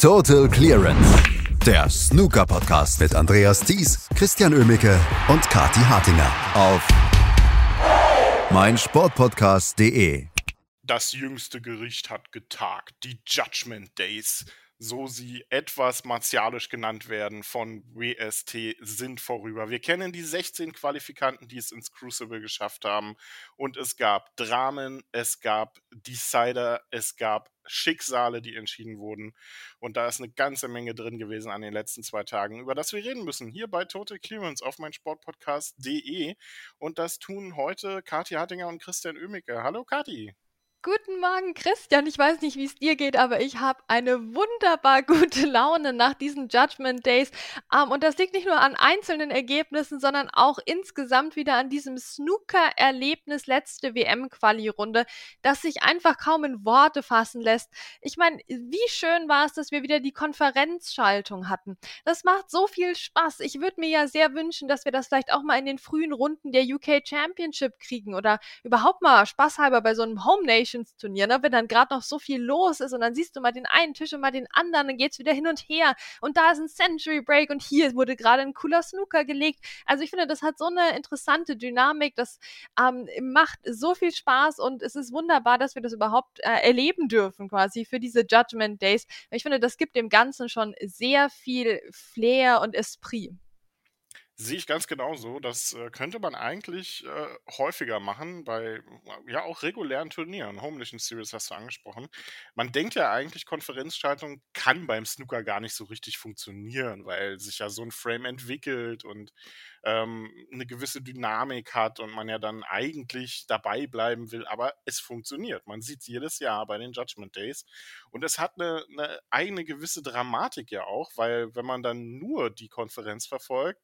Total Clearance. Der Snooker Podcast mit Andreas Thies, Christian Ömicke und Kati Hartinger auf meinsportpodcast.de. Das jüngste Gericht hat getagt, die Judgment Days so sie etwas martialisch genannt werden, von WST sind vorüber. Wir kennen die 16 Qualifikanten, die es ins Crucible geschafft haben. Und es gab Dramen, es gab Decider, es gab Schicksale, die entschieden wurden. Und da ist eine ganze Menge drin gewesen an den letzten zwei Tagen, über das wir reden müssen. Hier bei Total Clearance auf mein Sportpodcast.de. Und das tun heute Kathi Hartinger und Christian Oemicke. Hallo Kathi. Guten Morgen, Christian. Ich weiß nicht, wie es dir geht, aber ich habe eine wunderbar gute Laune nach diesen Judgment Days. Ähm, und das liegt nicht nur an einzelnen Ergebnissen, sondern auch insgesamt wieder an diesem Snooker-Erlebnis letzte WM-Quali-Runde, das sich einfach kaum in Worte fassen lässt. Ich meine, wie schön war es, dass wir wieder die Konferenzschaltung hatten. Das macht so viel Spaß. Ich würde mir ja sehr wünschen, dass wir das vielleicht auch mal in den frühen Runden der UK Championship kriegen oder überhaupt mal spaßhalber bei so einem Home Nation Nations Turnier, ne? wenn dann gerade noch so viel los ist und dann siehst du mal den einen Tisch und mal den anderen, dann geht's wieder hin und her und da ist ein Century Break und hier wurde gerade ein cooler Snooker gelegt. Also ich finde, das hat so eine interessante Dynamik, das ähm, macht so viel Spaß und es ist wunderbar, dass wir das überhaupt äh, erleben dürfen quasi für diese Judgment Days. Ich finde, das gibt dem Ganzen schon sehr viel Flair und Esprit. Sehe ich ganz genauso. Das äh, könnte man eigentlich äh, häufiger machen bei ja auch regulären Turnieren. Home Nation Series hast du angesprochen. Man denkt ja eigentlich, Konferenzschaltung kann beim Snooker gar nicht so richtig funktionieren, weil sich ja so ein Frame entwickelt und ähm, eine gewisse Dynamik hat und man ja dann eigentlich dabei bleiben will. Aber es funktioniert. Man sieht es jedes Jahr bei den Judgment Days. Und es hat eine, eine eigene gewisse Dramatik ja auch, weil wenn man dann nur die Konferenz verfolgt,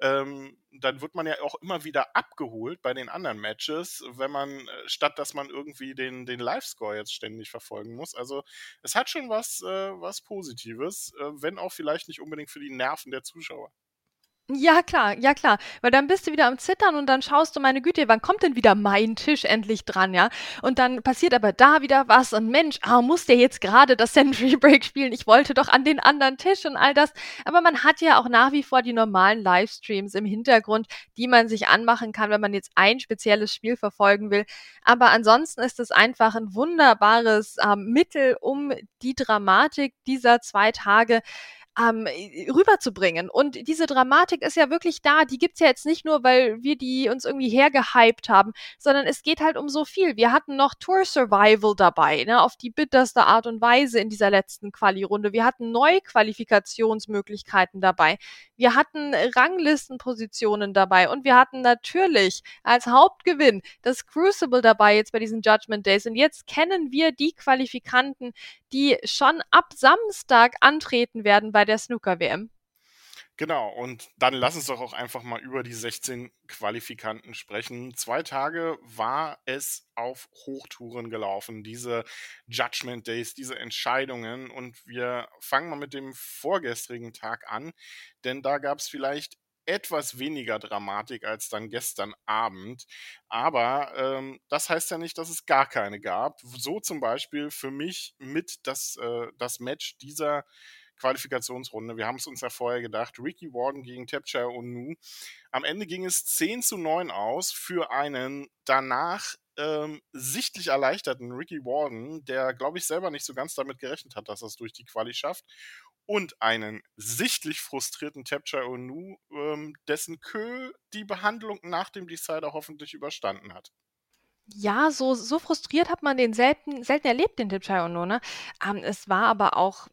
ähm, dann wird man ja auch immer wieder abgeholt bei den anderen Matches, wenn man, äh, statt dass man irgendwie den, den Live-Score jetzt ständig verfolgen muss. Also es hat schon was, äh, was Positives, äh, wenn auch vielleicht nicht unbedingt für die Nerven der Zuschauer. Ja, klar, ja klar. Weil dann bist du wieder am Zittern und dann schaust du, meine Güte, wann kommt denn wieder mein Tisch endlich dran, ja? Und dann passiert aber da wieder was und Mensch, ah, muss der jetzt gerade das Century Break spielen? Ich wollte doch an den anderen Tisch und all das. Aber man hat ja auch nach wie vor die normalen Livestreams im Hintergrund, die man sich anmachen kann, wenn man jetzt ein spezielles Spiel verfolgen will. Aber ansonsten ist es einfach ein wunderbares ähm, Mittel, um die Dramatik dieser zwei Tage ähm, rüberzubringen. Und diese Dramatik ist ja wirklich da. Die gibt's ja jetzt nicht nur, weil wir die uns irgendwie hergehypt haben, sondern es geht halt um so viel. Wir hatten noch Tour Survival dabei, ne, auf die bitterste Art und Weise in dieser letzten Quali-Runde. Wir hatten Neuqualifikationsmöglichkeiten dabei. Wir hatten Ranglistenpositionen dabei und wir hatten natürlich als Hauptgewinn das Crucible dabei jetzt bei diesen Judgment Days. Und jetzt kennen wir die Qualifikanten, die schon ab Samstag antreten werden bei der Snooker-WM. Genau, und dann lass uns doch auch einfach mal über die 16 Qualifikanten sprechen. Zwei Tage war es auf Hochtouren gelaufen, diese Judgment Days, diese Entscheidungen. Und wir fangen mal mit dem vorgestrigen Tag an, denn da gab es vielleicht etwas weniger Dramatik als dann gestern Abend. Aber ähm, das heißt ja nicht, dass es gar keine gab. So zum Beispiel für mich mit das, äh, das Match dieser Qualifikationsrunde. Wir haben es uns ja vorher gedacht. Ricky Warden gegen Tapchai Onu. Am Ende ging es 10 zu 9 aus für einen danach ähm, sichtlich erleichterten Ricky Warden, der, glaube ich, selber nicht so ganz damit gerechnet hat, dass er es durch die Quali schafft. Und einen sichtlich frustrierten Tapchai Onu, ähm, dessen Kö die Behandlung nach dem Decider hoffentlich überstanden hat. Ja, so, so frustriert hat man den selten, selten erlebt, den Tapchai Ono. Ne? Ähm, es war aber auch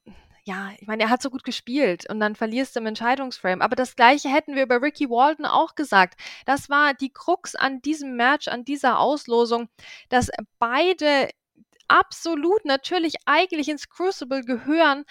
ja, ich meine, er hat so gut gespielt und dann verlierst du im Entscheidungsframe. Aber das gleiche hätten wir über Ricky Walton auch gesagt. Das war die Krux an diesem Match, an dieser Auslosung, dass beide absolut natürlich eigentlich ins Crucible gehören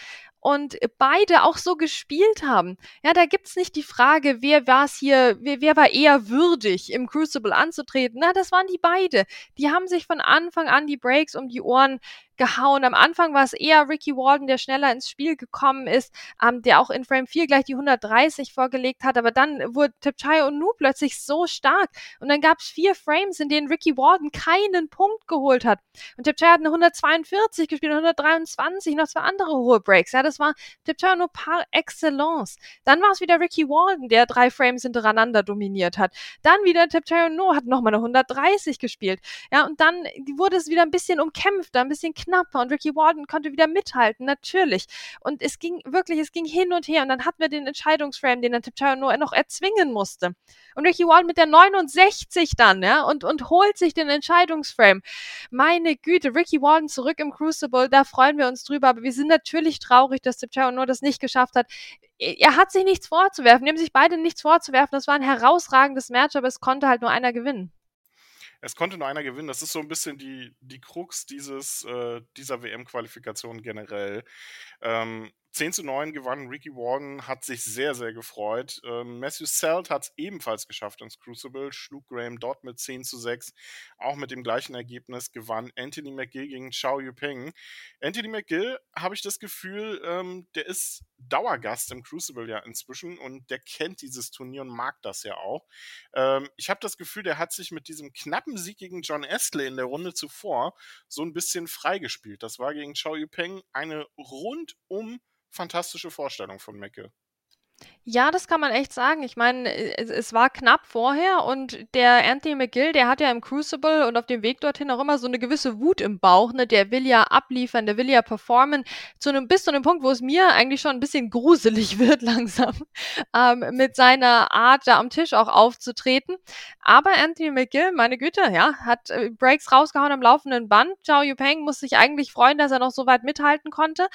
und beide auch so gespielt haben. Ja, da gibt's nicht die Frage, wer war es hier, wer, wer war eher würdig, im Crucible anzutreten. Na, das waren die beide. Die haben sich von Anfang an die Breaks um die Ohren gehauen. Am Anfang war es eher Ricky Walden, der schneller ins Spiel gekommen ist, ähm, der auch in Frame 4 gleich die 130 vorgelegt hat, aber dann wurde Tipchai Nu plötzlich so stark und dann gab es vier Frames, in denen Ricky Walden keinen Punkt geholt hat und Tipchai hat eine 142 gespielt, 123, noch zwei andere hohe Breaks. Ja, das war Tipchai nur par excellence. Dann war es wieder Ricky Walden, der drei Frames hintereinander dominiert hat. Dann wieder Tipchai No hat nochmal eine 130 gespielt. Ja, und dann wurde es wieder ein bisschen umkämpfter, ein bisschen knapper und Ricky Walden konnte wieder mithalten, natürlich. Und es ging wirklich, es ging hin und her und dann hatten wir den Entscheidungsframe, den dann Tipchai No noch erzwingen musste. Und Ricky Walden mit der 69 dann, ja, und, und holt sich den Entscheidungsframe. Meine Güte, Ricky Walden zurück im Crucible, da freuen wir uns drüber, aber wir sind natürlich traurig, dass Tipchai No das nicht geschafft hat. Er hat sich nichts vorzuwerfen, die haben sich beide nichts vorzuwerfen. Das war ein herausragendes Match, aber es konnte halt nur einer gewinnen es konnte nur einer gewinnen. Das ist so ein bisschen die, die Krux dieses, äh, dieser WM-Qualifikation generell. Ähm, 10 zu 9 gewann Ricky Warden, hat sich sehr, sehr gefreut. Ähm, Matthew Selt hat es ebenfalls geschafft ins Crucible, schlug Graham dort mit 10 zu 6. Auch mit dem gleichen Ergebnis gewann Anthony McGill gegen Chao Yupeng. Anthony McGill, habe ich das Gefühl, ähm, der ist Dauergast im Crucible ja inzwischen und der kennt dieses Turnier und mag das ja auch. Ähm, ich habe das Gefühl, der hat sich mit diesem knappen Sieg gegen John Astley in der Runde zuvor so ein bisschen freigespielt. Das war gegen Chao Yupeng eine rundum fantastische Vorstellung von Mecke. Ja, das kann man echt sagen. Ich meine, es, es war knapp vorher und der Anthony McGill, der hat ja im Crucible und auf dem Weg dorthin auch immer so eine gewisse Wut im Bauch, ne? Der will ja abliefern, der will ja performen, zu einem, bis zu einem Punkt, wo es mir eigentlich schon ein bisschen gruselig wird langsam, ähm, mit seiner Art, da am Tisch auch aufzutreten. Aber Anthony McGill, meine Güte, ja, hat äh, Breaks rausgehauen am laufenden Band. Zhao Yupeng muss sich eigentlich freuen, dass er noch so weit mithalten konnte,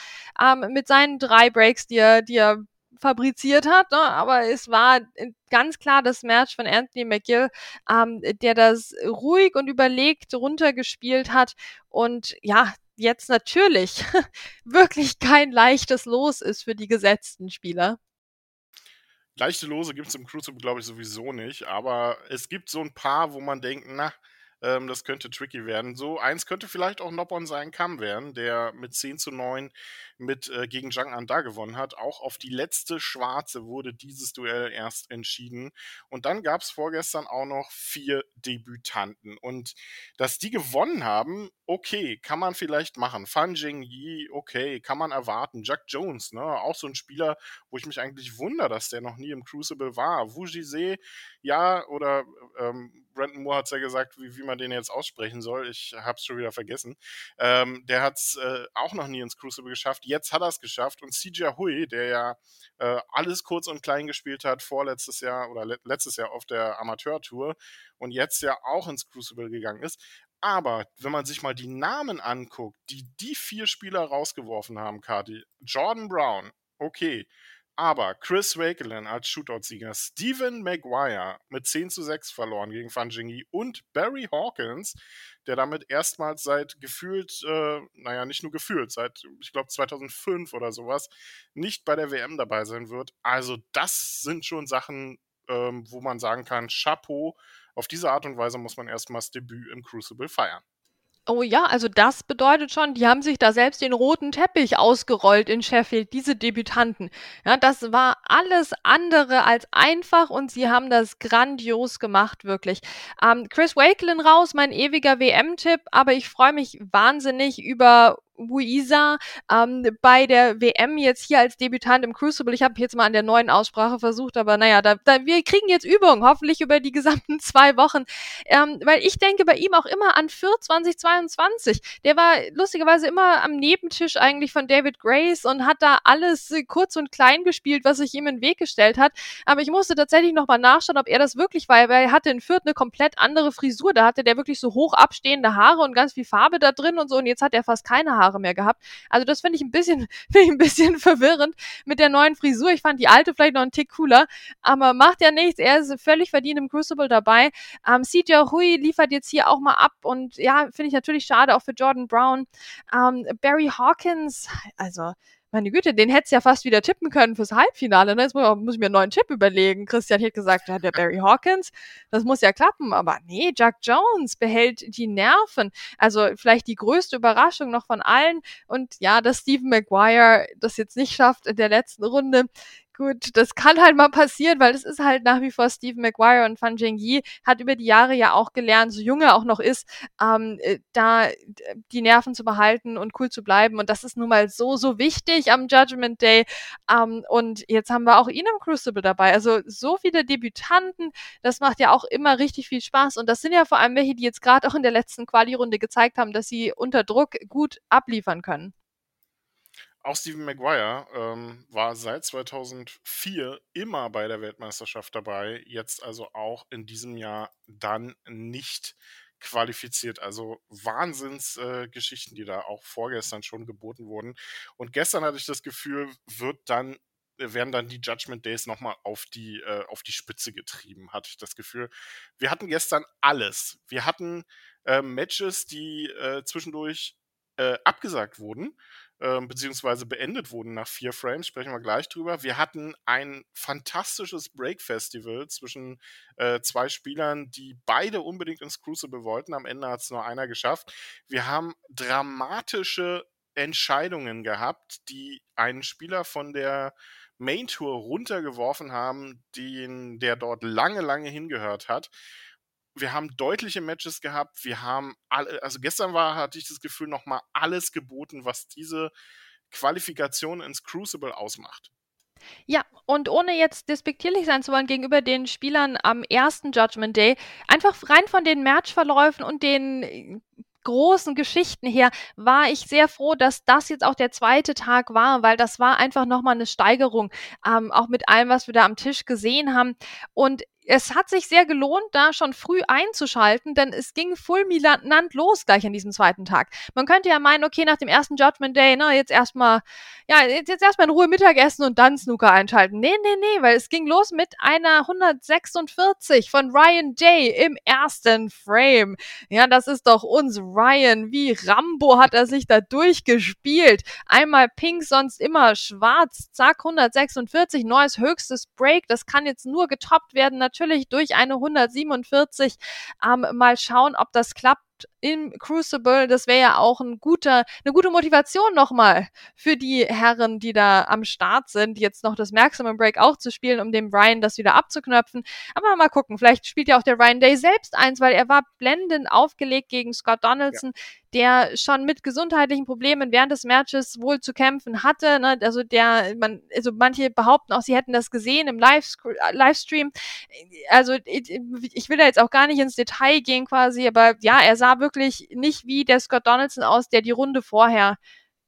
ähm, mit seinen drei Breaks, die er, die er fabriziert hat, ne? aber es war ganz klar das Match von Anthony McGill, ähm, der das ruhig und überlegt runtergespielt hat und ja, jetzt natürlich wirklich kein leichtes Los ist für die gesetzten Spieler. Leichte Lose gibt es im Crucible, glaube ich, sowieso nicht, aber es gibt so ein paar, wo man denkt, na, ähm, das könnte tricky werden. So eins könnte vielleicht auch Noppon sein Kamm werden, der mit 10 zu 9 mit äh, gegen Zhang Anda gewonnen hat. Auch auf die letzte Schwarze wurde dieses Duell erst entschieden. Und dann gab es vorgestern auch noch vier Debütanten. Und dass die gewonnen haben, okay, kann man vielleicht machen. Fan Jingyi, okay, kann man erwarten. Jack Jones, ne, auch so ein Spieler, wo ich mich eigentlich wundere, dass der noch nie im Crucible war. Wu Jise, ja, oder ähm, Brandon Moore hat es ja gesagt, wie, wie man den jetzt aussprechen soll. Ich habe es schon wieder vergessen. Ähm, der hat es äh, auch noch nie ins Crucible geschafft. Jetzt hat er es geschafft. Und CJ Hui, der ja äh, alles kurz und klein gespielt hat, vorletztes Jahr oder le letztes Jahr auf der Amateur-Tour und jetzt ja auch ins Crucible gegangen ist. Aber wenn man sich mal die Namen anguckt, die die vier Spieler rausgeworfen haben, Kati, Jordan Brown, okay, aber Chris Wakelin als Shootout-Sieger, Steven Maguire mit 10 zu 6 verloren gegen Van Jingi und Barry Hawkins, der damit erstmals seit gefühlt, äh, naja, nicht nur gefühlt, seit, ich glaube, 2005 oder sowas, nicht bei der WM dabei sein wird. Also, das sind schon Sachen, ähm, wo man sagen kann, Chapeau. Auf diese Art und Weise muss man erstmals Debüt im Crucible feiern. Oh ja, also das bedeutet schon, die haben sich da selbst den roten Teppich ausgerollt in Sheffield, diese Debütanten. Ja, das war alles andere als einfach und sie haben das grandios gemacht, wirklich. Ähm, Chris Wakelin raus, mein ewiger WM-Tipp, aber ich freue mich wahnsinnig über Buisa ähm, bei der WM jetzt hier als Debütant im Crucible. Ich habe jetzt mal an der neuen Aussprache versucht, aber naja, da, da, wir kriegen jetzt Übung, hoffentlich über die gesamten zwei Wochen. Ähm, weil ich denke bei ihm auch immer an für 2022. Der war lustigerweise immer am Nebentisch eigentlich von David Grace und hat da alles kurz und klein gespielt, was sich ihm in den Weg gestellt hat. Aber ich musste tatsächlich nochmal nachschauen, ob er das wirklich war, weil er hatte in Fürth eine komplett andere Frisur. Da hatte der wirklich so hoch abstehende Haare und ganz viel Farbe da drin und so. Und jetzt hat er fast keine Haare Haare mehr gehabt. Also das finde ich ein bisschen, finde ich ein bisschen verwirrend mit der neuen Frisur. Ich fand die alte vielleicht noch einen Tick cooler, aber macht ja nichts. Er ist völlig verdient im Crucible dabei. Ähm, CJ Hui liefert jetzt hier auch mal ab und ja, finde ich natürlich schade auch für Jordan Brown. Ähm, Barry Hawkins, also meine Güte, den hättest ja fast wieder tippen können fürs Halbfinale. Ne? Jetzt muss, muss ich mir einen neuen Tipp überlegen. Christian hätte gesagt, ja, der Barry Hawkins, das muss ja klappen. Aber nee, Jack Jones behält die Nerven. Also vielleicht die größte Überraschung noch von allen. Und ja, dass Stephen Maguire das jetzt nicht schafft in der letzten Runde, Gut, das kann halt mal passieren, weil es ist halt nach wie vor Steve Maguire und Fan Yi hat über die Jahre ja auch gelernt, so jung er auch noch ist, ähm, äh, da die Nerven zu behalten und cool zu bleiben. Und das ist nun mal so, so wichtig am Judgment Day. Ähm, und jetzt haben wir auch ihn im Crucible dabei. Also so viele Debütanten, das macht ja auch immer richtig viel Spaß. Und das sind ja vor allem welche, die jetzt gerade auch in der letzten Quali-Runde gezeigt haben, dass sie unter Druck gut abliefern können. Auch Stephen Maguire ähm, war seit 2004 immer bei der Weltmeisterschaft dabei, jetzt also auch in diesem Jahr dann nicht qualifiziert. Also Wahnsinnsgeschichten, äh, die da auch vorgestern schon geboten wurden. Und gestern hatte ich das Gefühl, wird dann werden dann die Judgment Days nochmal auf die, äh, auf die Spitze getrieben, hatte ich das Gefühl. Wir hatten gestern alles. Wir hatten äh, Matches, die äh, zwischendurch äh, abgesagt wurden ähm, beziehungsweise beendet wurden nach vier Frames, sprechen wir gleich drüber. Wir hatten ein fantastisches Break-Festival zwischen äh, zwei Spielern, die beide unbedingt ins Crucible wollten. Am Ende hat es nur einer geschafft. Wir haben dramatische Entscheidungen gehabt, die einen Spieler von der Main Tour runtergeworfen haben, den, der dort lange, lange hingehört hat wir haben deutliche Matches gehabt. Wir haben alle, also gestern war, hatte ich das Gefühl, nochmal alles geboten, was diese Qualifikation ins Crucible ausmacht. Ja, und ohne jetzt despektierlich sein zu wollen gegenüber den Spielern am ersten Judgment Day, einfach rein von den Matchverläufen und den äh, großen Geschichten her war ich sehr froh, dass das jetzt auch der zweite Tag war, weil das war einfach nochmal eine Steigerung, ähm, auch mit allem, was wir da am Tisch gesehen haben. Und es hat sich sehr gelohnt, da schon früh einzuschalten, denn es ging fulminant los gleich an diesem zweiten Tag. Man könnte ja meinen, okay, nach dem ersten Judgment Day, na, jetzt erstmal, ja, jetzt, jetzt erstmal in Ruhe Mittagessen und dann Snooker einschalten. Nee, nee, nee, weil es ging los mit einer 146 von Ryan Day im ersten Frame. Ja, das ist doch uns Ryan. Wie Rambo hat er sich da durchgespielt. Einmal pink, sonst immer schwarz. Zack, 146, neues höchstes Break. Das kann jetzt nur getoppt werden, natürlich natürlich durch eine 147. Ähm, mal schauen, ob das klappt im Crucible. Das wäre ja auch ein guter, eine gute Motivation nochmal für die Herren, die da am Start sind, jetzt noch das Maximum Break auch zu spielen, um dem Ryan das wieder abzuknöpfen. Aber mal gucken, vielleicht spielt ja auch der Ryan Day selbst eins, weil er war blendend aufgelegt gegen Scott Donaldson. Ja der schon mit gesundheitlichen Problemen während des Matches wohl zu kämpfen hatte. Ne? Also der, man, also manche behaupten auch, sie hätten das gesehen im Livestream. Also ich will da jetzt auch gar nicht ins Detail gehen quasi, aber ja, er sah wirklich nicht wie der Scott Donaldson aus, der die Runde vorher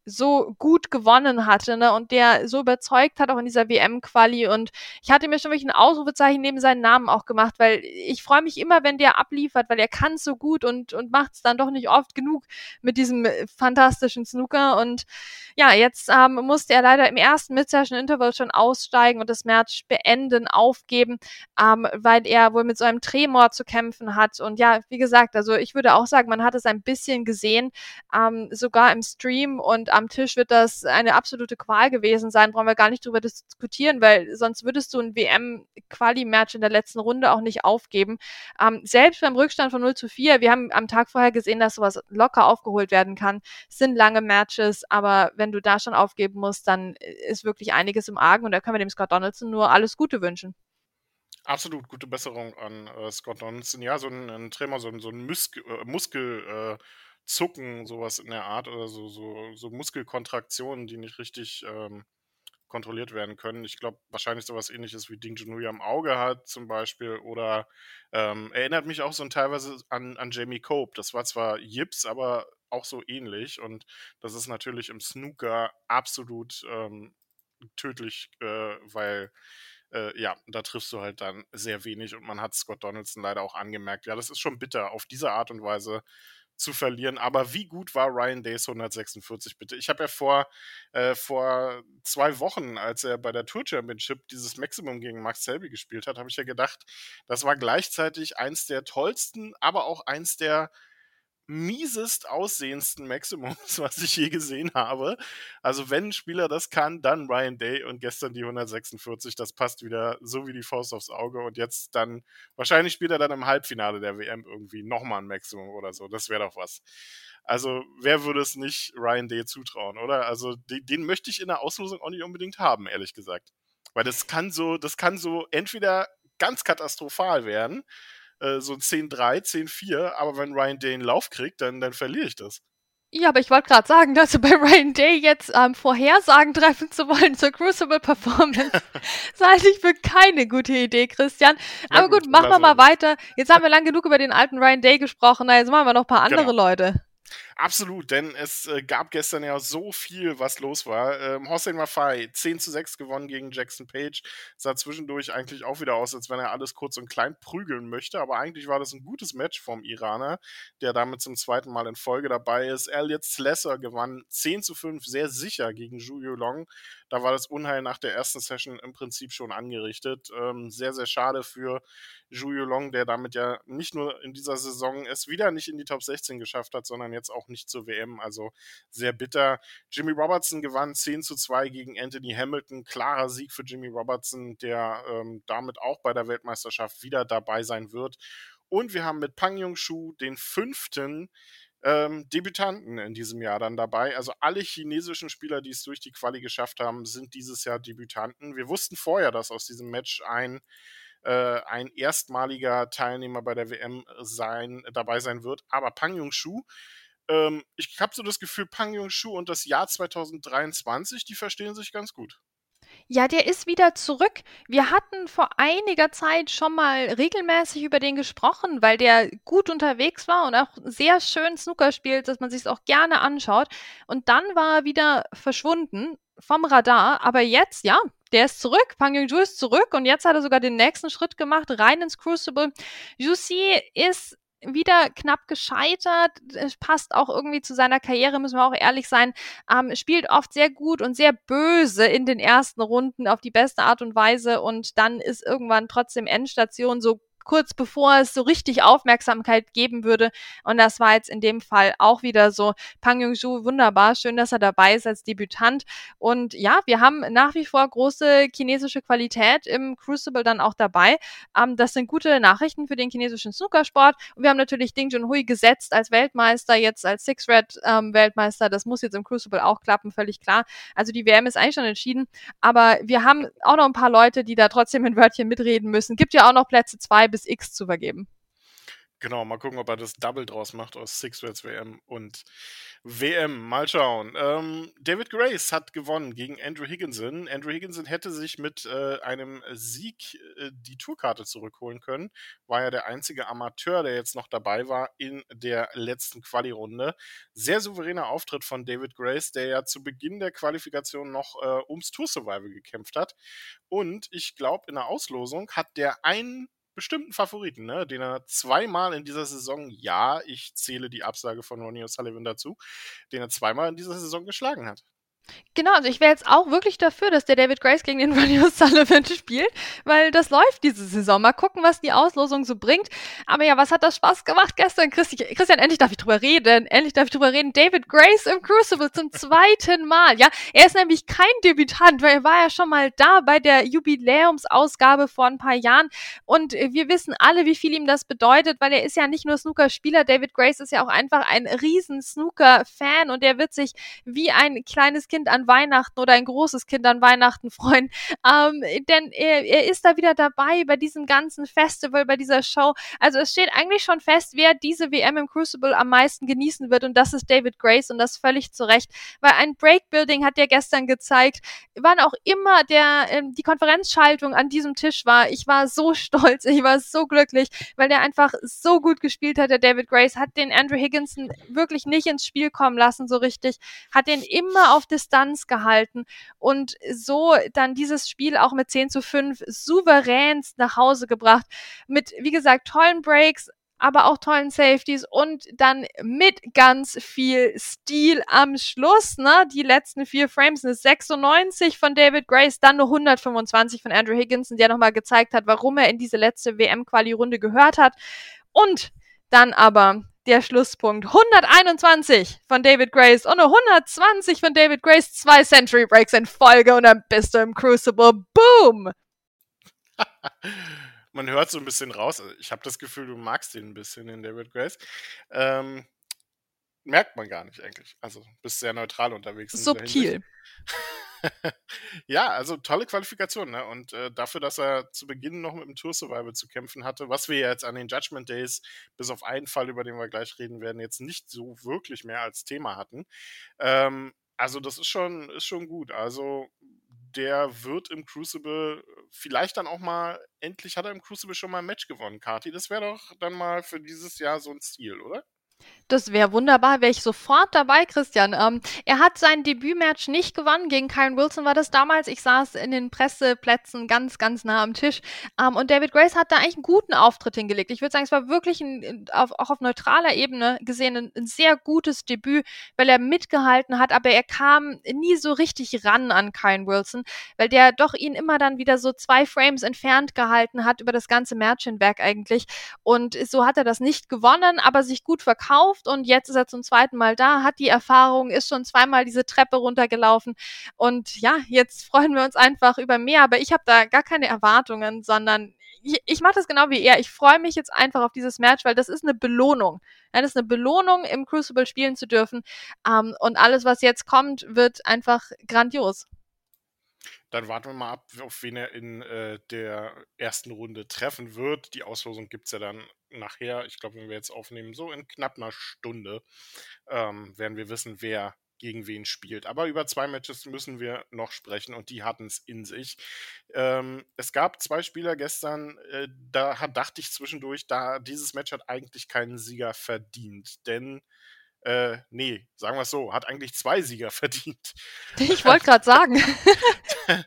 so gut gewonnen hatte, ne, und der so überzeugt hat auch in dieser WM-Quali und ich hatte mir schon wirklich ein Ausrufezeichen neben seinen Namen auch gemacht, weil ich freue mich immer, wenn der abliefert, weil er kann so gut und, und macht es dann doch nicht oft genug mit diesem äh, fantastischen Snooker. Und ja, jetzt ähm, musste er leider im ersten Mid-Session-Interval schon aussteigen und das Match beenden, aufgeben, ähm, weil er wohl mit so einem Tremor zu kämpfen hat. Und ja, wie gesagt, also ich würde auch sagen, man hat es ein bisschen gesehen, ähm, sogar im Stream. Und am Tisch wird das eine absolute Qual gewesen sein, brauchen wir gar nicht drüber diskutieren, weil sonst würdest du ein WM-Quali-Match in der letzten Runde auch nicht aufgeben. Ähm, selbst beim Rückstand von 0 zu 4, wir haben am Tag vorher gesehen, dass sowas locker aufgeholt werden kann. Es sind lange Matches, aber wenn du da schon aufgeben musst, dann ist wirklich einiges im Argen und da können wir dem Scott Donaldson nur alles Gute wünschen. Absolut gute Besserung an äh, Scott Donaldson. Ja, so ein, ein Tremor, so ein, so ein Mus äh, Muskel, äh, Zucken, sowas in der Art oder so, so, so Muskelkontraktionen, die nicht richtig ähm, kontrolliert werden können. Ich glaube, wahrscheinlich sowas ähnliches wie Ding Junui am Auge hat zum Beispiel oder ähm, erinnert mich auch so teilweise an, an Jamie Cope. Das war zwar Jips, aber auch so ähnlich und das ist natürlich im Snooker absolut ähm, tödlich, äh, weil äh, ja, da triffst du halt dann sehr wenig und man hat Scott Donaldson leider auch angemerkt. Ja, das ist schon bitter, auf diese Art und Weise zu verlieren. Aber wie gut war Ryan Days 146 bitte? Ich habe ja vor, äh, vor zwei Wochen, als er bei der Tour Championship dieses Maximum gegen Max Selby gespielt hat, habe ich ja gedacht, das war gleichzeitig eins der tollsten, aber auch eins der miesest aussehendsten Maximums, was ich je gesehen habe. Also wenn ein Spieler das kann, dann Ryan Day und gestern die 146, das passt wieder so wie die Faust aufs Auge und jetzt dann, wahrscheinlich spielt er dann im Halbfinale der WM irgendwie nochmal ein Maximum oder so, das wäre doch was. Also wer würde es nicht Ryan Day zutrauen, oder? Also den, den möchte ich in der Auslosung auch nicht unbedingt haben, ehrlich gesagt. Weil das kann so, das kann so entweder ganz katastrophal werden, äh, so ein 10-3, 10-4, aber wenn Ryan Day einen Lauf kriegt, dann, dann verliere ich das. Ja, aber ich wollte gerade sagen, dass du bei Ryan Day jetzt ähm, Vorhersagen treffen zu wollen zur Crucible Performance, das halte ich für keine gute Idee, Christian. Aber gut, gut machen wir mal weiter. Jetzt haben wir lang genug über den alten Ryan Day gesprochen, na, jetzt machen wir noch ein paar andere genau. Leute. Absolut, denn es äh, gab gestern ja so viel, was los war. Ähm, Hossein Mafai 10 zu 6 gewonnen gegen Jackson Page. Sah zwischendurch eigentlich auch wieder aus, als wenn er alles kurz und klein prügeln möchte. Aber eigentlich war das ein gutes Match vom Iraner, der damit zum zweiten Mal in Folge dabei ist. Elliot Slesser gewann 10 zu 5 sehr sicher gegen Zhu Long. Da war das Unheil nach der ersten Session im Prinzip schon angerichtet. Ähm, sehr, sehr schade für Zhu Long, der damit ja nicht nur in dieser Saison es wieder nicht in die Top 16 geschafft hat, sondern jetzt auch nicht zur WM. Also sehr bitter. Jimmy Robertson gewann 10 zu 2 gegen Anthony Hamilton. Klarer Sieg für Jimmy Robertson, der ähm, damit auch bei der Weltmeisterschaft wieder dabei sein wird. Und wir haben mit Pang Yong-Shu den fünften ähm, Debütanten in diesem Jahr dann dabei. Also alle chinesischen Spieler, die es durch die Quali geschafft haben, sind dieses Jahr Debütanten. Wir wussten vorher, dass aus diesem Match ein äh, ein erstmaliger Teilnehmer bei der WM sein, dabei sein wird. Aber Pang Yong-Shu, ähm, ich habe so das Gefühl, Pang Yong-Shu und das Jahr 2023, die verstehen sich ganz gut. Ja, der ist wieder zurück. Wir hatten vor einiger Zeit schon mal regelmäßig über den gesprochen, weil der gut unterwegs war und auch sehr schön Snooker spielt, dass man sich auch gerne anschaut. Und dann war er wieder verschwunden vom Radar. Aber jetzt, ja, der ist zurück. Pang Yong-ju ist zurück und jetzt hat er sogar den nächsten Schritt gemacht, rein ins Crucible. Juicy ist wieder knapp gescheitert, es passt auch irgendwie zu seiner Karriere, müssen wir auch ehrlich sein, ähm, spielt oft sehr gut und sehr böse in den ersten Runden auf die beste Art und Weise und dann ist irgendwann trotzdem Endstation so kurz bevor es so richtig Aufmerksamkeit geben würde. Und das war jetzt in dem Fall auch wieder so. Pang Yong-ju, wunderbar, schön, dass er dabei ist als Debütant. Und ja, wir haben nach wie vor große chinesische Qualität im Crucible dann auch dabei. Ähm, das sind gute Nachrichten für den chinesischen Snookersport. Und wir haben natürlich Ding Junhui gesetzt als Weltmeister, jetzt als Six Red ähm, Weltmeister. Das muss jetzt im Crucible auch klappen, völlig klar. Also die WM ist eigentlich schon entschieden. Aber wir haben auch noch ein paar Leute, die da trotzdem ein Wörtchen mitreden müssen. Gibt ja auch noch Plätze zwei bis X zu vergeben. Genau, mal gucken, ob er das Double draus macht aus Six Reds WM und WM. Mal schauen. Ähm, David Grace hat gewonnen gegen Andrew Higginson. Andrew Higginson hätte sich mit äh, einem Sieg äh, die Tourkarte zurückholen können. War ja der einzige Amateur, der jetzt noch dabei war in der letzten Quali-Runde. Sehr souveräner Auftritt von David Grace, der ja zu Beginn der Qualifikation noch äh, ums Tour Survival gekämpft hat. Und ich glaube, in der Auslosung hat der einen bestimmten Favoriten, ne? den er zweimal in dieser Saison, ja, ich zähle die Absage von Ronnie O'Sullivan dazu, den er zweimal in dieser Saison geschlagen hat. Genau, also ich wäre jetzt auch wirklich dafür, dass der David Grace gegen den Ronnie O'Sullivan spielt, weil das läuft diese Saison. Mal gucken, was die Auslosung so bringt. Aber ja, was hat das Spaß gemacht gestern? Christi Christian, endlich darf ich drüber reden. Endlich darf ich drüber reden. David Grace im Crucible zum zweiten Mal. Ja, er ist nämlich kein Debütant, weil er war ja schon mal da bei der Jubiläumsausgabe vor ein paar Jahren. Und wir wissen alle, wie viel ihm das bedeutet, weil er ist ja nicht nur Snooker-Spieler. David Grace ist ja auch einfach ein riesen Snooker-Fan und er wird sich wie ein kleines Kind an Weihnachten oder ein großes Kind an Weihnachten freuen. Ähm, denn er, er ist da wieder dabei bei diesem ganzen Festival, bei dieser Show. Also es steht eigentlich schon fest, wer diese WM im Crucible am meisten genießen wird und das ist David Grace und das völlig zu Recht, weil ein Breakbuilding hat ja gestern gezeigt, wann auch immer der ähm, die Konferenzschaltung an diesem Tisch war. Ich war so stolz, ich war so glücklich, weil der einfach so gut gespielt hat. Der David Grace hat den Andrew Higginson wirklich nicht ins Spiel kommen lassen so richtig, hat den immer auf das Distanz gehalten und so dann dieses Spiel auch mit 10 zu 5 souveränst nach Hause gebracht. Mit, wie gesagt, tollen Breaks, aber auch tollen Safeties und dann mit ganz viel Stil am Schluss, ne? Die letzten vier Frames, eine 96 von David Grace, dann eine 125 von Andrew Higginson, der nochmal gezeigt hat, warum er in diese letzte WM-Quali-Runde gehört hat. Und dann aber der Schlusspunkt. 121 von David Grace und 120 von David Grace. Zwei Century Breaks in Folge und dann bist du im Crucible. Boom! Man hört so ein bisschen raus. Ich habe das Gefühl, du magst ihn ein bisschen, den David Grace. Ähm, merkt man gar nicht eigentlich. Also bist sehr neutral unterwegs. Subtil. ja, also tolle Qualifikation, ne? Und äh, dafür, dass er zu Beginn noch mit dem Tour Survival zu kämpfen hatte, was wir jetzt an den Judgment Days, bis auf einen Fall, über den wir gleich reden werden, jetzt nicht so wirklich mehr als Thema hatten. Ähm, also, das ist schon, ist schon gut. Also, der wird im Crucible vielleicht dann auch mal, endlich hat er im Crucible schon mal ein Match gewonnen, Kati. Das wäre doch dann mal für dieses Jahr so ein Stil, oder? Das wäre wunderbar, wäre ich sofort dabei, Christian. Ähm, er hat sein Debütmatch nicht gewonnen. Gegen Kyron Wilson war das damals. Ich saß in den Presseplätzen ganz, ganz nah am Tisch. Ähm, und David Grace hat da eigentlich einen guten Auftritt hingelegt. Ich würde sagen, es war wirklich ein, auf, auch auf neutraler Ebene gesehen ein, ein, sehr gutes Debüt, weil er mitgehalten hat, aber er kam nie so richtig ran an Kyron Wilson, weil der doch ihn immer dann wieder so zwei Frames entfernt gehalten hat über das ganze Match hinweg eigentlich. Und so hat er das nicht gewonnen, aber sich gut verkauft verkauft und jetzt ist er zum zweiten Mal da, hat die Erfahrung, ist schon zweimal diese Treppe runtergelaufen und ja, jetzt freuen wir uns einfach über mehr, aber ich habe da gar keine Erwartungen, sondern ich, ich mache das genau wie er. Ich freue mich jetzt einfach auf dieses Match, weil das ist eine Belohnung. Ja, das ist eine Belohnung, im Crucible spielen zu dürfen. Ähm, und alles, was jetzt kommt, wird einfach grandios. Dann warten wir mal ab, auf wen er in äh, der ersten Runde treffen wird. Die Auslosung gibt es ja dann nachher, ich glaube, wenn wir jetzt aufnehmen, so in knapp einer Stunde ähm, werden wir wissen, wer gegen wen spielt. Aber über zwei Matches müssen wir noch sprechen und die hatten es in sich. Ähm, es gab zwei Spieler gestern, äh, da hat, dachte ich zwischendurch, da dieses Match hat eigentlich keinen Sieger verdient, denn äh, nee, sagen wir es so, hat eigentlich zwei Sieger verdient. Ich wollte gerade sagen.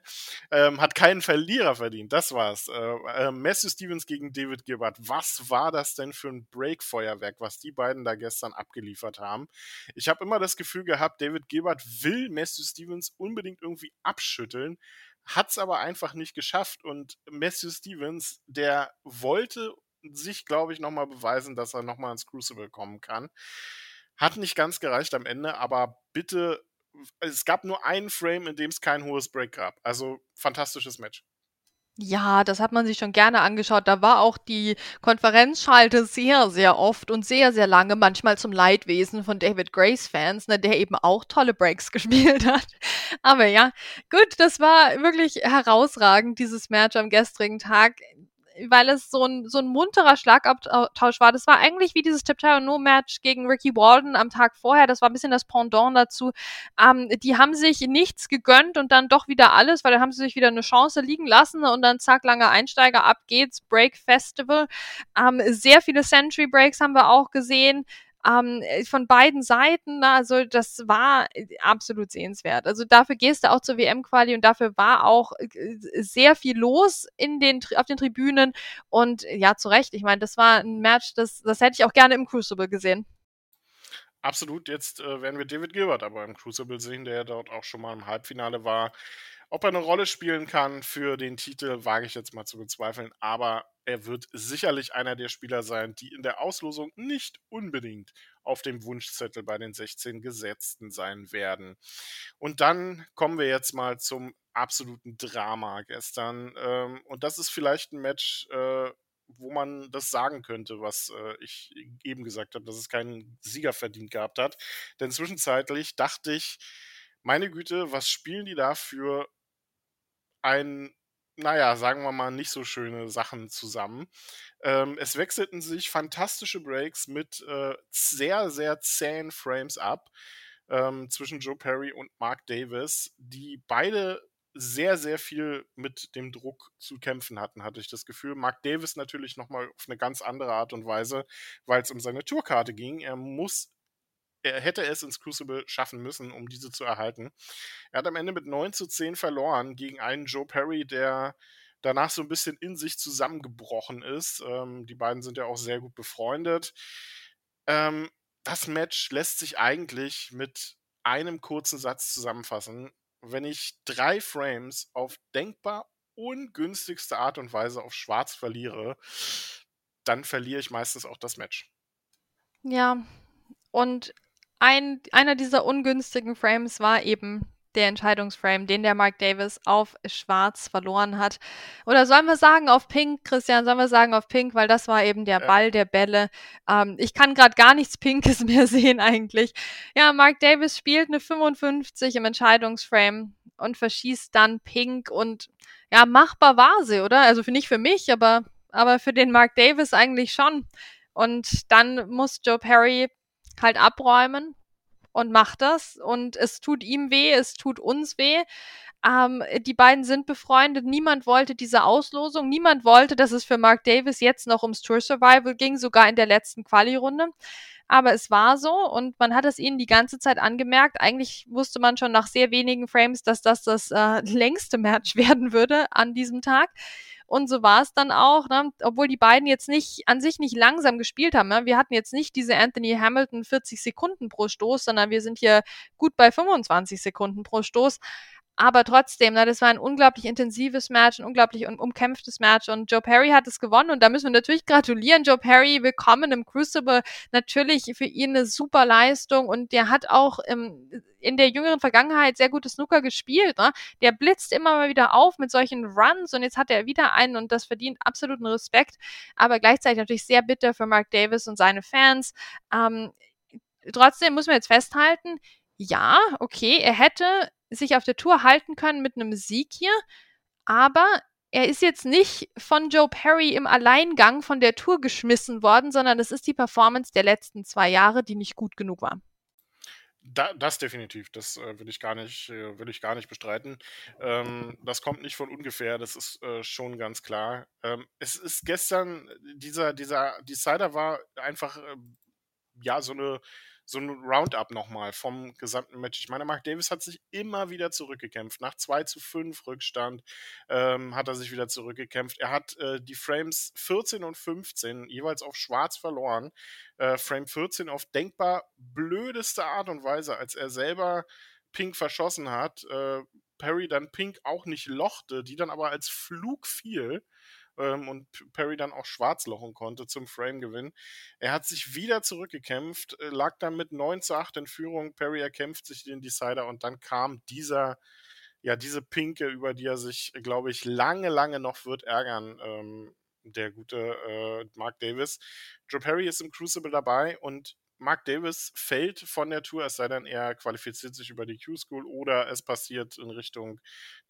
ähm, hat keinen Verlierer verdient, das war's. Äh, äh, Matthew Stevens gegen David Gilbert. Was war das denn für ein Break-Feuerwerk, was die beiden da gestern abgeliefert haben? Ich habe immer das Gefühl gehabt, David Gilbert will Matthew Stevens unbedingt irgendwie abschütteln, hat es aber einfach nicht geschafft. Und Matthew Stevens, der wollte sich, glaube ich, nochmal beweisen, dass er nochmal ins Crucible kommen kann. Hat nicht ganz gereicht am Ende, aber bitte, es gab nur einen Frame, in dem es kein hohes Break gab. Also fantastisches Match. Ja, das hat man sich schon gerne angeschaut. Da war auch die Konferenzschalte sehr, sehr oft und sehr, sehr lange, manchmal zum Leidwesen von David Grace-Fans, ne, der eben auch tolle Breaks gespielt hat. Aber ja, gut, das war wirklich herausragend, dieses Match am gestrigen Tag weil es so ein, so ein munterer Schlagabtausch war. Das war eigentlich wie dieses Tiptoe No Match gegen Ricky Walden am Tag vorher. Das war ein bisschen das Pendant dazu. Ähm, die haben sich nichts gegönnt und dann doch wieder alles, weil dann haben sie sich wieder eine Chance liegen lassen und dann zack, lange Einsteiger, ab geht's, Break Festival. Ähm, sehr viele Century Breaks haben wir auch gesehen ähm, äh, von beiden Seiten. Also das war äh, absolut sehenswert. Also dafür gehst du auch zur WM-Quali und dafür war auch äh, sehr viel los in den, auf den Tribünen. Und ja, zu Recht. Ich meine, das war ein Match, das, das hätte ich auch gerne im Crucible gesehen. Absolut. Jetzt äh, werden wir David Gilbert aber im Crucible sehen, der dort auch schon mal im Halbfinale war. Ob er eine Rolle spielen kann für den Titel, wage ich jetzt mal zu bezweifeln. Aber er wird sicherlich einer der Spieler sein, die in der Auslosung nicht unbedingt auf dem Wunschzettel bei den 16 Gesetzten sein werden. Und dann kommen wir jetzt mal zum absoluten Drama gestern. Ähm, und das ist vielleicht ein Match, äh, wo man das sagen könnte, was äh, ich eben gesagt habe, dass es keinen Sieger verdient gehabt hat. Denn zwischenzeitlich dachte ich, meine Güte, was spielen die da für ein naja, sagen wir mal, nicht so schöne Sachen zusammen. Ähm, es wechselten sich fantastische Breaks mit äh, sehr, sehr zähen Frames ab ähm, zwischen Joe Perry und Mark Davis, die beide sehr, sehr viel mit dem Druck zu kämpfen hatten, hatte ich das Gefühl. Mark Davis natürlich nochmal auf eine ganz andere Art und Weise, weil es um seine Tourkarte ging. Er muss er hätte es ins Crucible schaffen müssen, um diese zu erhalten. Er hat am Ende mit 9 zu 10 verloren gegen einen Joe Perry, der danach so ein bisschen in sich zusammengebrochen ist. Ähm, die beiden sind ja auch sehr gut befreundet. Ähm, das Match lässt sich eigentlich mit einem kurzen Satz zusammenfassen. Wenn ich drei Frames auf denkbar ungünstigste Art und Weise auf Schwarz verliere, dann verliere ich meistens auch das Match. Ja, und ein, einer dieser ungünstigen Frames war eben der Entscheidungsframe, den der Mark Davis auf Schwarz verloren hat. Oder sollen wir sagen auf Pink, Christian, sollen wir sagen auf Pink, weil das war eben der Ball der Bälle. Ähm, ich kann gerade gar nichts Pinkes mehr sehen eigentlich. Ja, Mark Davis spielt eine 55 im Entscheidungsframe und verschießt dann Pink und ja, machbar war sie, oder? Also für nicht für mich, aber, aber für den Mark Davis eigentlich schon. Und dann muss Joe Perry halt abräumen und macht das. Und es tut ihm weh, es tut uns weh. Ähm, die beiden sind befreundet. Niemand wollte diese Auslosung. Niemand wollte, dass es für Mark Davis jetzt noch ums Tour Survival ging, sogar in der letzten Quali-Runde. Aber es war so und man hat es ihnen die ganze Zeit angemerkt. Eigentlich wusste man schon nach sehr wenigen Frames, dass das das äh, längste Match werden würde an diesem Tag. Und so war es dann auch, ne? obwohl die beiden jetzt nicht an sich nicht langsam gespielt haben. Ne? Wir hatten jetzt nicht diese Anthony Hamilton 40 Sekunden pro Stoß, sondern wir sind hier gut bei 25 Sekunden pro Stoß. Aber trotzdem, ne, das war ein unglaublich intensives Match, ein unglaublich um, umkämpftes Match und Joe Perry hat es gewonnen und da müssen wir natürlich gratulieren. Joe Perry, willkommen im Crucible. Natürlich für ihn eine super Leistung und der hat auch im, in der jüngeren Vergangenheit sehr gutes Snooker gespielt. Ne? Der blitzt immer mal wieder auf mit solchen Runs und jetzt hat er wieder einen und das verdient absoluten Respekt. Aber gleichzeitig natürlich sehr bitter für Mark Davis und seine Fans. Ähm, trotzdem muss man jetzt festhalten, ja, okay, er hätte sich auf der Tour halten können mit einem Sieg hier, aber er ist jetzt nicht von Joe Perry im Alleingang von der Tour geschmissen worden, sondern es ist die Performance der letzten zwei Jahre, die nicht gut genug war. Da, das definitiv, das äh, will ich gar nicht, äh, will ich gar nicht bestreiten. Ähm, das kommt nicht von ungefähr, das ist äh, schon ganz klar. Ähm, es ist gestern, dieser, dieser Decider war einfach, ähm, ja, so eine, so ein Roundup nochmal vom gesamten Match. Ich meine, Mark Davis hat sich immer wieder zurückgekämpft. Nach 2 zu 5 Rückstand ähm, hat er sich wieder zurückgekämpft. Er hat äh, die Frames 14 und 15 jeweils auf schwarz verloren. Äh, Frame 14 auf denkbar blödeste Art und Weise, als er selber Pink verschossen hat. Äh, Perry dann Pink auch nicht lochte, die dann aber als Flug fiel ähm, und Perry dann auch schwarzlochen konnte zum Frame-Gewinn. Er hat sich wieder zurückgekämpft, äh, lag dann mit 9 zu 8 in Führung. Perry erkämpft sich den Decider und dann kam dieser, ja, diese Pinke, über die er sich, glaube ich, lange, lange noch wird ärgern. Ähm, der gute äh, Mark Davis. Joe Perry ist im Crucible dabei und Mark Davis fällt von der Tour, es sei denn, er qualifiziert sich über die Q-School oder es passiert in Richtung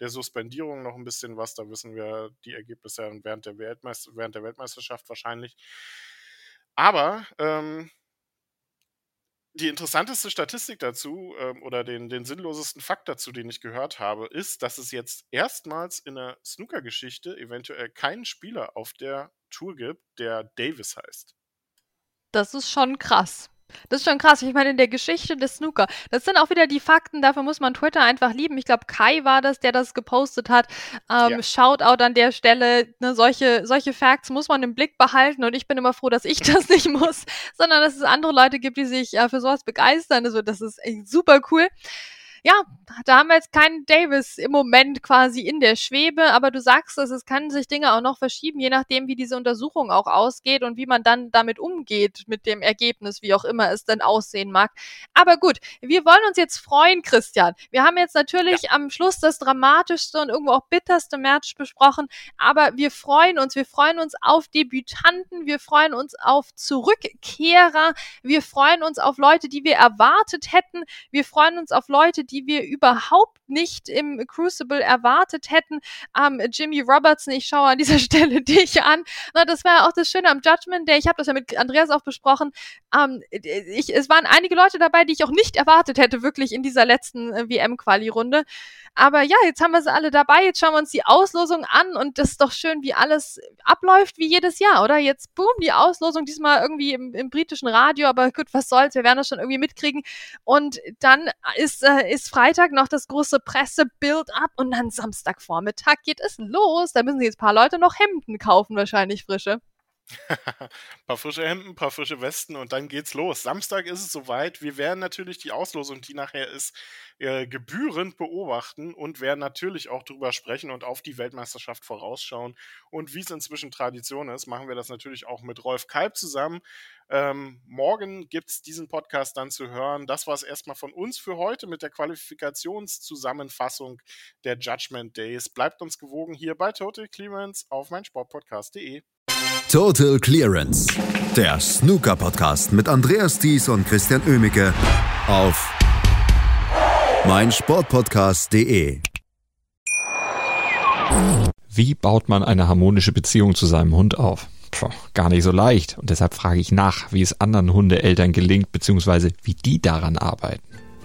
der Suspendierung noch ein bisschen was. Da wissen wir die Ergebnisse während der, Weltmeister während der Weltmeisterschaft wahrscheinlich. Aber ähm, die interessanteste Statistik dazu ähm, oder den, den sinnlosesten Fakt dazu, den ich gehört habe, ist, dass es jetzt erstmals in der Snooker-Geschichte eventuell keinen Spieler auf der Tour gibt, der Davis heißt. Das ist schon krass. Das ist schon krass. Ich meine, in der Geschichte des Snooker, das sind auch wieder die Fakten, dafür muss man Twitter einfach lieben. Ich glaube, Kai war das, der das gepostet hat. Ähm, ja. Shoutout an der Stelle. Ne, solche, solche Facts muss man im Blick behalten und ich bin immer froh, dass ich das nicht muss, sondern dass es andere Leute gibt, die sich äh, für sowas begeistern. Also, das ist echt super cool ja, da haben wir jetzt keinen Davis im Moment quasi in der Schwebe, aber du sagst es, es kann sich Dinge auch noch verschieben, je nachdem, wie diese Untersuchung auch ausgeht und wie man dann damit umgeht mit dem Ergebnis, wie auch immer es denn aussehen mag. Aber gut, wir wollen uns jetzt freuen, Christian. Wir haben jetzt natürlich ja. am Schluss das dramatischste und irgendwo auch bitterste Match besprochen, aber wir freuen uns, wir freuen uns auf Debütanten, wir freuen uns auf Zurückkehrer, wir freuen uns auf Leute, die wir erwartet hätten, wir freuen uns auf Leute, die die wir überhaupt nicht im Crucible erwartet hätten. Ähm, Jimmy Robertson, ich schaue an dieser Stelle dich an. Na, das war ja auch das Schöne am Judgment Day. Ich habe das ja mit Andreas auch besprochen. Ähm, ich, es waren einige Leute dabei, die ich auch nicht erwartet hätte, wirklich in dieser letzten äh, WM-Quali-Runde. Aber ja, jetzt haben wir sie alle dabei. Jetzt schauen wir uns die Auslosung an und das ist doch schön, wie alles abläuft, wie jedes Jahr, oder? Jetzt, boom, die Auslosung, diesmal irgendwie im, im britischen Radio, aber gut, was soll's, wir werden das schon irgendwie mitkriegen. Und dann ist, äh, ist Freitag noch das große Presse-Build-up und dann Samstagvormittag geht es los. Da müssen sich jetzt ein paar Leute noch Hemden kaufen, wahrscheinlich frische. Paar frische Hemden, paar frische Westen und dann geht's los. Samstag ist es soweit. Wir werden natürlich die Auslosung, die nachher ist, äh, gebührend beobachten und werden natürlich auch drüber sprechen und auf die Weltmeisterschaft vorausschauen. Und wie es inzwischen Tradition ist, machen wir das natürlich auch mit Rolf Kalb zusammen. Ähm, morgen gibt es diesen Podcast dann zu hören. Das war es erstmal von uns für heute mit der Qualifikationszusammenfassung der Judgment Days. Bleibt uns gewogen hier bei Total Clearance auf meinsportpodcast.de. Total Clearance, der Snooker-Podcast mit Andreas Thies und Christian Ömicke auf meinsportpodcast.de. Wie baut man eine harmonische Beziehung zu seinem Hund auf? Puh, gar nicht so leicht. Und deshalb frage ich nach, wie es anderen Hundeeltern gelingt, beziehungsweise wie die daran arbeiten.